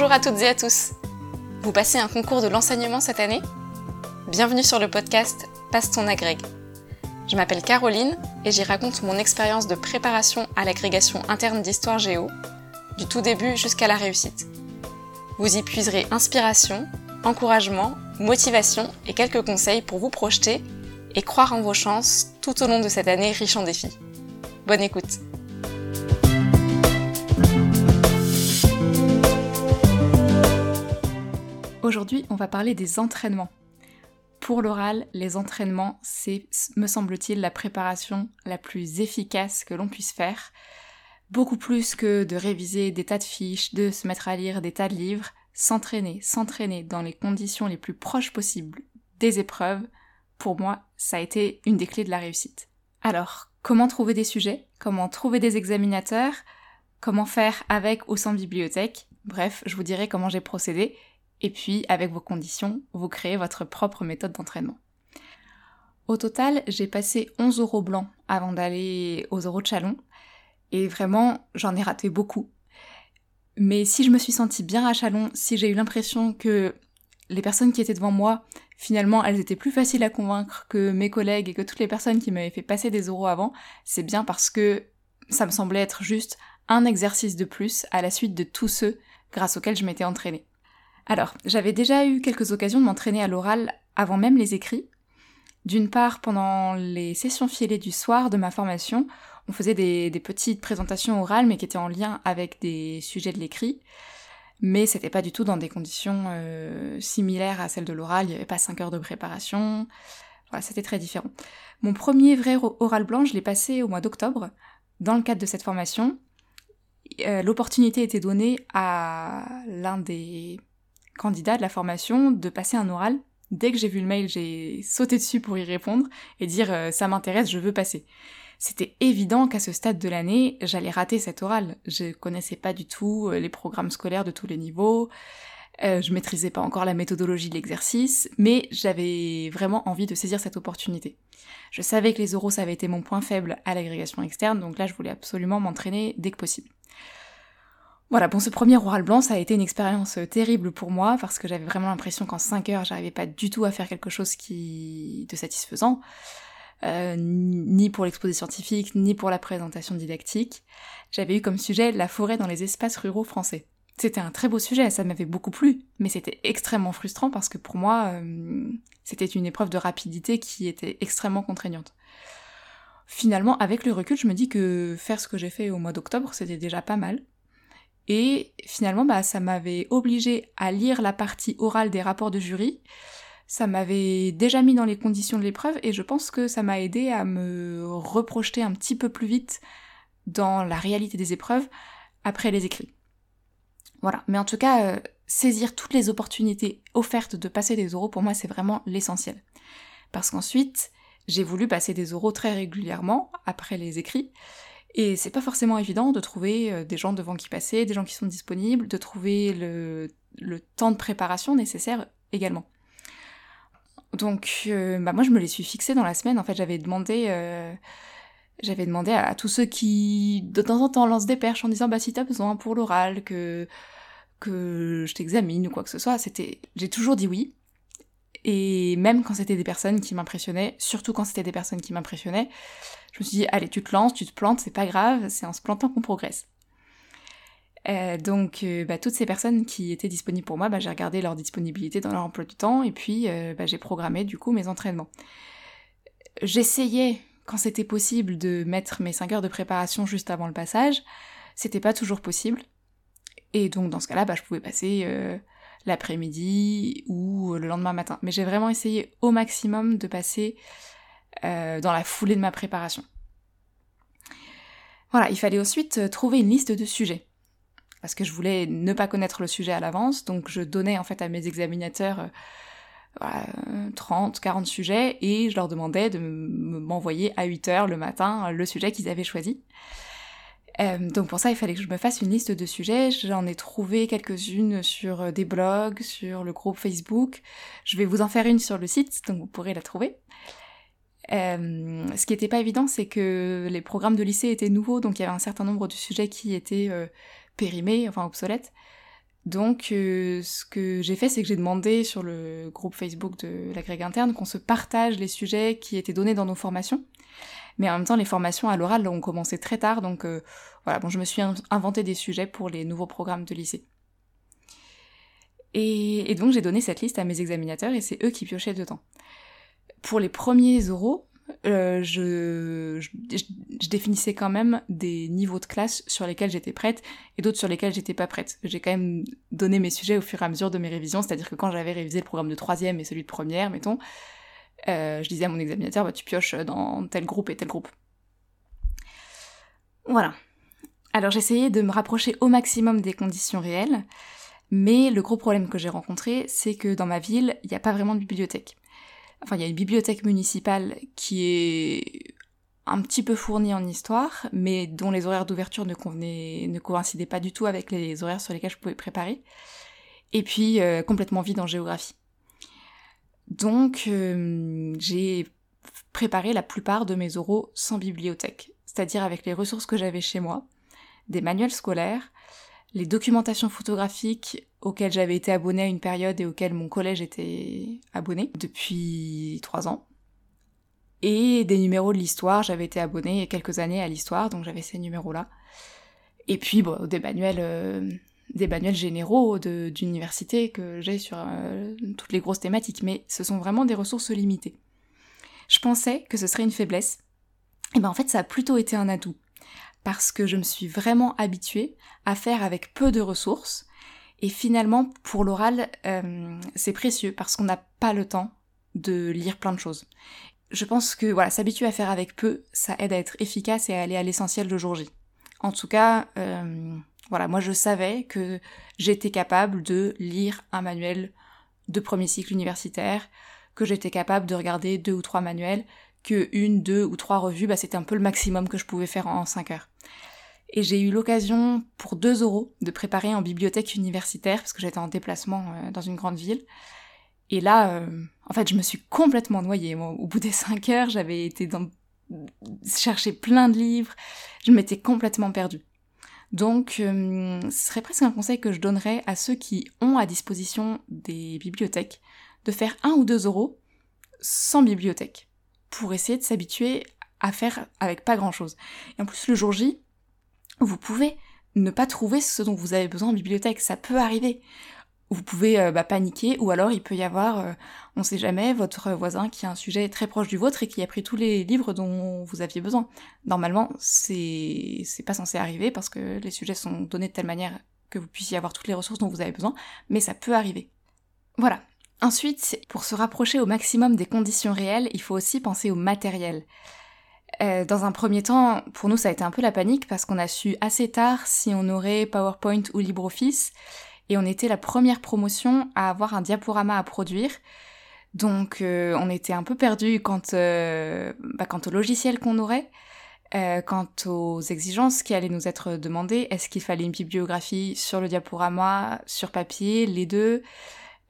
Bonjour à toutes et à tous. Vous passez un concours de l'enseignement cette année? Bienvenue sur le podcast Passe ton agrég. Je m'appelle Caroline et j'y raconte mon expérience de préparation à l'agrégation interne d'histoire géo, du tout début jusqu'à la réussite. Vous y puiserez inspiration, encouragement, motivation et quelques conseils pour vous projeter et croire en vos chances tout au long de cette année riche en défis. Bonne écoute Aujourd'hui, on va parler des entraînements. Pour l'oral, les entraînements, c'est, me semble-t-il, la préparation la plus efficace que l'on puisse faire. Beaucoup plus que de réviser des tas de fiches, de se mettre à lire des tas de livres, s'entraîner, s'entraîner dans les conditions les plus proches possibles des épreuves, pour moi, ça a été une des clés de la réussite. Alors, comment trouver des sujets? Comment trouver des examinateurs? Comment faire avec ou sans bibliothèque? Bref, je vous dirai comment j'ai procédé et puis, avec vos conditions, vous créez votre propre méthode d'entraînement. Au total, j'ai passé 11 euros blancs avant d'aller aux euros de Chalon. Et vraiment, j'en ai raté beaucoup. Mais si je me suis sentie bien à Chalon, si j'ai eu l'impression que les personnes qui étaient devant moi, finalement, elles étaient plus faciles à convaincre que mes collègues et que toutes les personnes qui m'avaient fait passer des euros avant, c'est bien parce que ça me semblait être juste un exercice de plus à la suite de tous ceux grâce auxquels je m'étais entraînée. Alors, j'avais déjà eu quelques occasions de m'entraîner à l'oral avant même les écrits. D'une part, pendant les sessions filées du soir de ma formation, on faisait des, petites présentations orales, mais qui étaient en lien avec des sujets de l'écrit. Mais c'était pas du tout dans des conditions euh, similaires à celles de l'oral, il n'y avait pas 5 heures de préparation. Voilà, c'était très différent. Mon premier vrai oral blanc, je l'ai passé au mois d'octobre, dans le cadre de cette formation. Euh, l'opportunité était donnée à l'un des candidat de la formation de passer un oral. Dès que j'ai vu le mail, j'ai sauté dessus pour y répondre et dire euh, ça m'intéresse, je veux passer. C'était évident qu'à ce stade de l'année, j'allais rater cet oral. Je connaissais pas du tout euh, les programmes scolaires de tous les niveaux, euh, je maîtrisais pas encore la méthodologie de l'exercice, mais j'avais vraiment envie de saisir cette opportunité. Je savais que les euros ça avait été mon point faible à l'agrégation externe, donc là je voulais absolument m'entraîner dès que possible. Voilà, bon, ce premier oral blanc, ça a été une expérience euh, terrible pour moi parce que j'avais vraiment l'impression qu'en 5 heures, j'arrivais pas du tout à faire quelque chose de satisfaisant, euh, ni pour l'exposé scientifique, ni pour la présentation didactique. J'avais eu comme sujet la forêt dans les espaces ruraux français. C'était un très beau sujet, ça m'avait beaucoup plu, mais c'était extrêmement frustrant parce que pour moi, euh, c'était une épreuve de rapidité qui était extrêmement contraignante. Finalement, avec le recul, je me dis que faire ce que j'ai fait au mois d'octobre, c'était déjà pas mal. Et finalement, bah, ça m'avait obligé à lire la partie orale des rapports de jury. Ça m'avait déjà mis dans les conditions de l'épreuve et je pense que ça m'a aidé à me reprojeter un petit peu plus vite dans la réalité des épreuves après les écrits. Voilà. Mais en tout cas, euh, saisir toutes les opportunités offertes de passer des oraux, pour moi, c'est vraiment l'essentiel. Parce qu'ensuite, j'ai voulu passer des oraux très régulièrement après les écrits. Et c'est pas forcément évident de trouver euh, des gens devant qui passer, des gens qui sont disponibles, de trouver le, temps de préparation nécessaire également. Donc, euh, bah moi, je me les suis fixés dans la semaine. En fait, j'avais demandé, euh, j'avais demandé à, tous ceux qui, de temps en temps, lancent des perches en disant, bah, si t'as besoin pour l'oral, que que je t'examine ou quoi que ce soit, c'était, j'ai toujours dit oui. Et même quand c'était des personnes qui m'impressionnaient, surtout quand c'était des personnes qui m'impressionnaient, je me suis dit, allez, tu te lances, tu te plantes, c'est pas grave, c'est en se plantant qu'on progresse. Euh, donc, euh, bah, toutes ces personnes qui étaient disponibles pour moi, bah, j'ai regardé leur disponibilité dans leur emploi du temps et puis euh, bah, j'ai programmé du coup mes entraînements. J'essayais, quand c'était possible, de mettre mes 5 heures de préparation juste avant le passage. C'était pas toujours possible. Et donc, dans ce cas-là, je pouvais passer l'après-midi ou le lendemain matin. Mais j'ai vraiment essayé au maximum de passer euh, dans la foulée de ma préparation. Voilà, il fallait ensuite euh, trouver une liste de sujets. Parce que je voulais ne pas connaître le sujet à l'avance, donc je donnais en fait à mes examinateurs 30, euh, 40 sujets et je leur demandais de m'envoyer à 8 heures le matin le sujet qu'ils avaient choisi. Donc pour ça, il fallait que je me fasse une liste de sujets. J'en ai trouvé quelques-unes sur des blogs, sur le groupe Facebook. Je vais vous en faire une sur le site, donc vous pourrez la trouver. Euh, ce qui n'était pas évident, c'est que les programmes de lycée étaient nouveaux, donc il y avait un certain nombre de sujets qui étaient euh, périmés, enfin obsolètes. Donc, euh, ce que j'ai fait, c'est que j'ai demandé sur le groupe Facebook de l'agrég interne qu'on se partage les sujets qui étaient donnés dans nos formations. Mais en même temps, les formations à l'oral ont commencé très tard, donc euh, voilà, bon, je me suis inventé des sujets pour les nouveaux programmes de lycée. Et, donc j'ai donné cette liste à mes examinateurs et c'est eux qui piochaient dedans. Pour les premiers oraux, euh, je, je, définissais quand même des niveaux de classe sur lesquels j'étais prête et d'autres sur lesquels j'étais pas prête. J'ai quand même donné mes sujets au fur et à mesure de mes révisions, c'est-à-dire que quand j'avais révisé le programme de troisième et celui de première, mettons, euh, je disais à mon examinateur, bah, tu pioches dans tel groupe et tel groupe. Voilà. Alors j'essayais de me rapprocher au maximum des conditions réelles, mais le gros problème que j'ai rencontré, c'est que dans ma ville, il n'y a pas vraiment de bibliothèque. Enfin, il y a une bibliothèque municipale qui est un petit peu fournie en histoire, mais dont les horaires d'ouverture ne, coïncidaient pas du tout avec les horaires sur lesquels je pouvais préparer. Et puis, euh, complètement vide en géographie. Donc, euh, j'ai préparé la plupart de mes oraux sans bibliothèque, c'est-à-dire avec les ressources que j'avais chez moi, des manuels scolaires, les documentations photographiques auxquelles j'avais été abonnée à une période et auxquelles mon collège était abonné depuis trois ans. Et des numéros de l'histoire, j'avais été abonnée il y a quelques années à l'histoire, donc j'avais ces numéros-là. Et puis bon, des manuels, euh, des manuels généraux d'université que j'ai sur euh, toutes les grosses thématiques, mais ce sont vraiment des ressources limitées. Je pensais que ce serait une faiblesse, et ben en fait ça a plutôt été un atout parce que je me suis vraiment habituée à faire avec peu de ressources. Et finalement, pour l'oral, euh, c'est précieux parce qu'on n'a pas le temps de lire plein de choses. Je pense que voilà, s'habituer à faire avec peu, ça aide à être efficace et à aller à l'essentiel le jour J. En tout cas, euh, voilà, moi je savais que j'étais capable de lire un manuel de premier cycle universitaire, que j'étais capable de regarder deux ou trois manuels, que une, deux ou trois revues, bah, c'était un peu le maximum que je pouvais faire en cinq heures. Et j'ai eu l'occasion, pour 2 euros, de préparer en bibliothèque universitaire, parce que j'étais en déplacement euh, dans une grande ville. Et là, euh, en fait, je me suis complètement noyée. au bout des 5 heures, j'avais été dans... chercher plein de livres. Je m'étais complètement perdue. Donc, euh, ce serait presque un conseil que je donnerais à ceux qui ont à disposition des bibliothèques, de faire 1 ou 2 euros sans bibliothèque, pour essayer de s'habituer à faire avec pas grand chose. Et en plus, le jour J, vous pouvez ne pas trouver ce dont vous avez besoin en bibliothèque, ça peut arriver. Vous pouvez euh, bah, paniquer, ou alors il peut y avoir, euh, on sait jamais, votre voisin qui a un sujet très proche du vôtre et qui a pris tous les livres dont vous aviez besoin. Normalement, c'est pas censé arriver parce que les sujets sont donnés de telle manière que vous puissiez avoir toutes les ressources dont vous avez besoin, mais ça peut arriver. Voilà. Ensuite, pour se rapprocher au maximum des conditions réelles, il faut aussi penser au matériel. Euh, dans un premier temps, pour nous, ça a été un peu la panique parce qu'on a su assez tard si on aurait PowerPoint ou LibreOffice et on était la première promotion à avoir un diaporama à produire. Donc euh, on était un peu perdu quant, euh, bah, quant au logiciel qu'on aurait, quant aux exigences qui allaient nous être demandées. Est-ce qu'il fallait une bibliographie sur le diaporama, sur papier, les deux?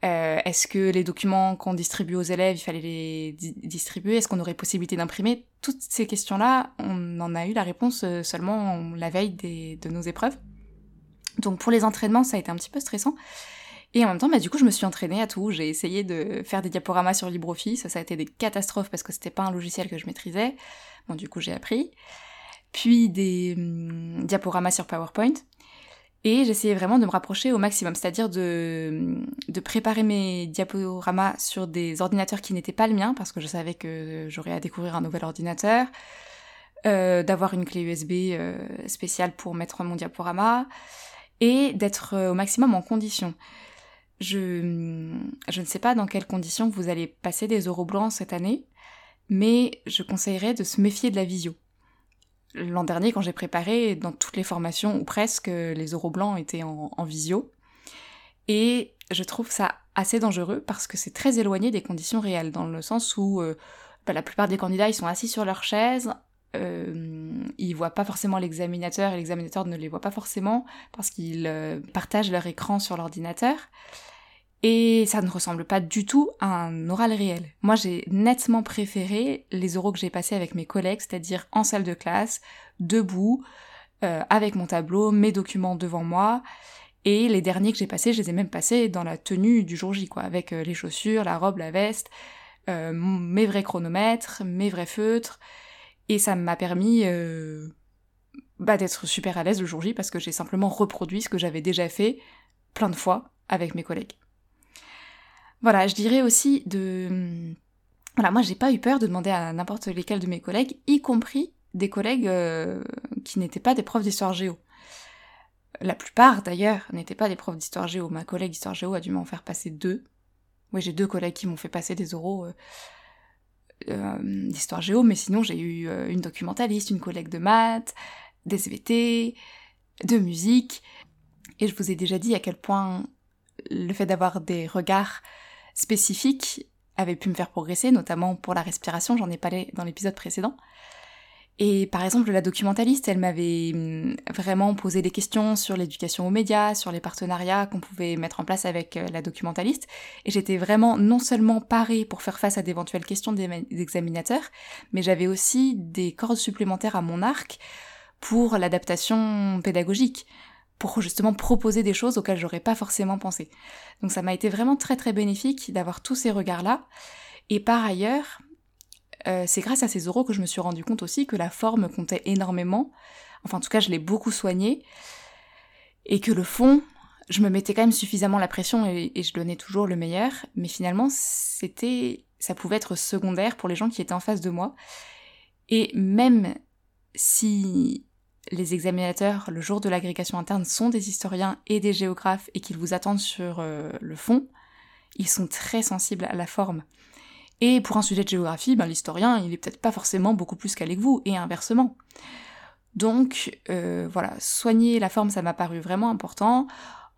Euh, est-ce que les documents qu'on distribue aux élèves, il fallait les distribuer? Est-ce qu'on aurait possibilité d'imprimer? Toutes ces questions-là, on en a eu la réponse euh, seulement la veille de nos épreuves. Donc pour les entraînements, ça a été un petit peu stressant. Et en même temps, bah, du coup, je me suis entraînée à tout. J'ai essayé de faire des diaporamas sur LibreOffice. Ça, a été des catastrophes parce que c'était pas un logiciel que je maîtrisais. Bon, du coup, j'ai appris. Puis des hum, diaporamas sur PowerPoint. Et j'essayais vraiment de me rapprocher au maximum, c'est-à-dire de, de préparer mes diaporamas sur des ordinateurs qui n'étaient pas le mien, parce que je savais que j'aurais à découvrir un nouvel ordinateur, euh, d'avoir une clé USB euh, spéciale pour mettre mon diaporama, et d'être euh, au maximum en condition. Je, je ne sais pas dans quelles conditions vous allez passer des euros blancs cette année, mais je conseillerais de se méfier de la visio l'an dernier, quand j'ai préparé, dans toutes les formations, ou presque, les euros blancs étaient en, visio. Et je trouve ça assez dangereux parce que c'est très éloigné des conditions réelles, dans le sens où euh, bah, la plupart des candidats, ils sont assis sur leur chaise, euh, ils voient pas forcément l'examinateur et l'examinateur ne les voit pas forcément parce qu'ils euh, partagent leur écran sur l'ordinateur. Et ça ne ressemble pas du tout à un oral réel. Moi, j'ai nettement préféré les oraux que j'ai passés avec mes collègues, c'est-à-dire en salle de classe, debout, euh, avec mon tableau, mes documents devant moi, Et les derniers que j'ai passés, je les ai même passés dans la tenue du jour J, quoi, avec euh, les chaussures, la robe, la veste, mes vrais chronomètres, mes vrais feutres. Et ça m'a permis euh, bah, d'être super à l'aise le jour J parce que j'ai simplement reproduit ce que j'avais déjà fait plein de fois avec mes collègues. Voilà, je dirais aussi de... Voilà, moi j'ai pas eu peur de demander à n'importe lesquels de mes collègues, y compris des collègues qui n'étaient pas des profs d'histoire géo. La plupart d'ailleurs n'étaient pas des profs d'histoire géo. Ma collègue d'histoire géo a dû m'en faire passer deux. Oui, j'ai deux collègues qui m'ont fait passer des oraux euh, euh, d'histoire géo, mais sinon j'ai eu euh, une documentaliste, une collègue de maths, des SVT, de musique. Et je vous ai déjà dit à quel point le fait d'avoir des regards spécifiques avait pu me faire progresser, notamment pour la respiration, j'en ai parlé dans l'épisode précédent. Et par exemple, la documentaliste, elle m'avait hum, vraiment posé des questions sur l'éducation aux médias, sur les partenariats qu'on pouvait mettre en place avec euh, la documentaliste. Et j'étais vraiment non seulement parée pour faire face à d'éventuelles questions des examinateurs, mais j'avais aussi des cordes supplémentaires à mon arc pour l'adaptation pédagogique, pour justement proposer des choses auxquelles j'aurais pas forcément pensé. Donc ça m'a été vraiment très très bénéfique d'avoir tous ces regards-là. Et par ailleurs, euh, c'est grâce à ces euros que je me suis rendu compte aussi que la forme comptait énormément. Enfin, en tout cas, je l'ai beaucoup soigné. Et que le fond, je me mettais quand même suffisamment la pression et, je donnais toujours le meilleur. Mais finalement, c'était, ça pouvait être secondaire pour les gens qui étaient en face de moi. Et même si les examinateurs, le jour de l'agrégation interne, sont des historiens et des géographes et qu'ils vous attendent sur euh, le fond, ils sont très sensibles à la forme. Et pour un sujet de géographie, ben, l'historien, il est peut-être pas forcément beaucoup plus calé que vous, et inversement. Donc euh, voilà, soigner la forme, ça m'a paru vraiment important.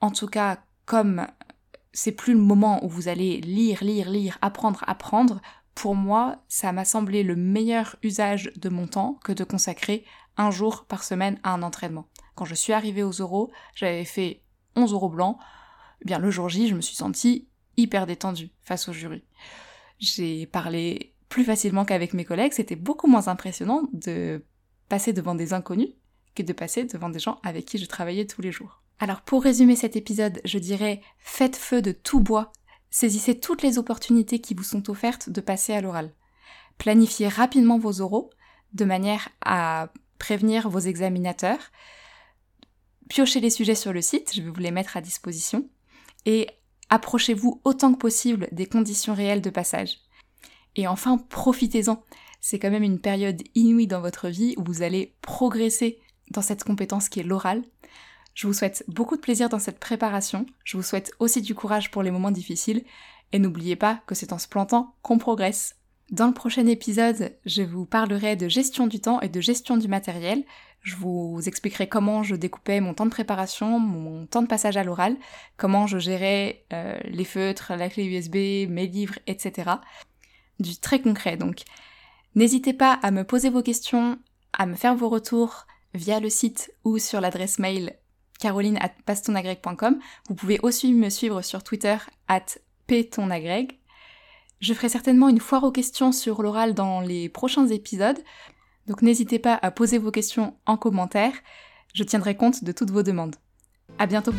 En tout cas, comme c'est plus le moment où vous allez lire, lire, lire, apprendre, apprendre, pour moi, ça m'a semblé le meilleur usage de mon temps que de consacrer un jour par semaine à un entraînement. Quand je suis arrivée aux euros, j'avais fait 11 euros blancs. Eh bien, le jour J, je me suis sentie hyper détendue face au jury j'ai parlé plus facilement qu'avec mes collègues. C'était beaucoup moins impressionnant de passer devant des inconnus que de passer devant des gens avec qui je travaillais tous les jours. Alors pour résumer cet épisode, je dirais faites feu de tout bois, saisissez toutes les opportunités qui vous sont offertes de passer à l'oral. Planifiez rapidement vos oraux de manière à prévenir vos examinateurs. Piochez les sujets sur le site, je vais vous les mettre à disposition. Et Approchez-vous autant que possible des conditions réelles de passage. Et enfin, profitez-en. C'est quand même une période inouïe dans votre vie où vous allez progresser dans cette compétence qui est l'oral. Je vous souhaite beaucoup de plaisir dans cette préparation. Je vous souhaite aussi du courage pour les moments difficiles. Et n'oubliez pas que c'est en se plantant qu'on progresse. Dans le prochain épisode, je vous parlerai de gestion du temps et de gestion du matériel. Je vous expliquerai comment je découpais mon temps de préparation, mon temps de passage à l'oral, comment je gérais euh, les feutres, la clé USB, mes livres, etc. Du très concret donc. N'hésitez pas à me poser vos questions, à me faire vos retours via le site ou sur l'adresse mail caroline.pastonagreg.com. Vous pouvez aussi me suivre sur Twitter at ptonagreg. Je ferai certainement une foire aux questions sur l'oral dans les prochains épisodes. Donc n'hésitez pas à poser vos questions en commentaire, je tiendrai compte de toutes vos demandes. À bientôt!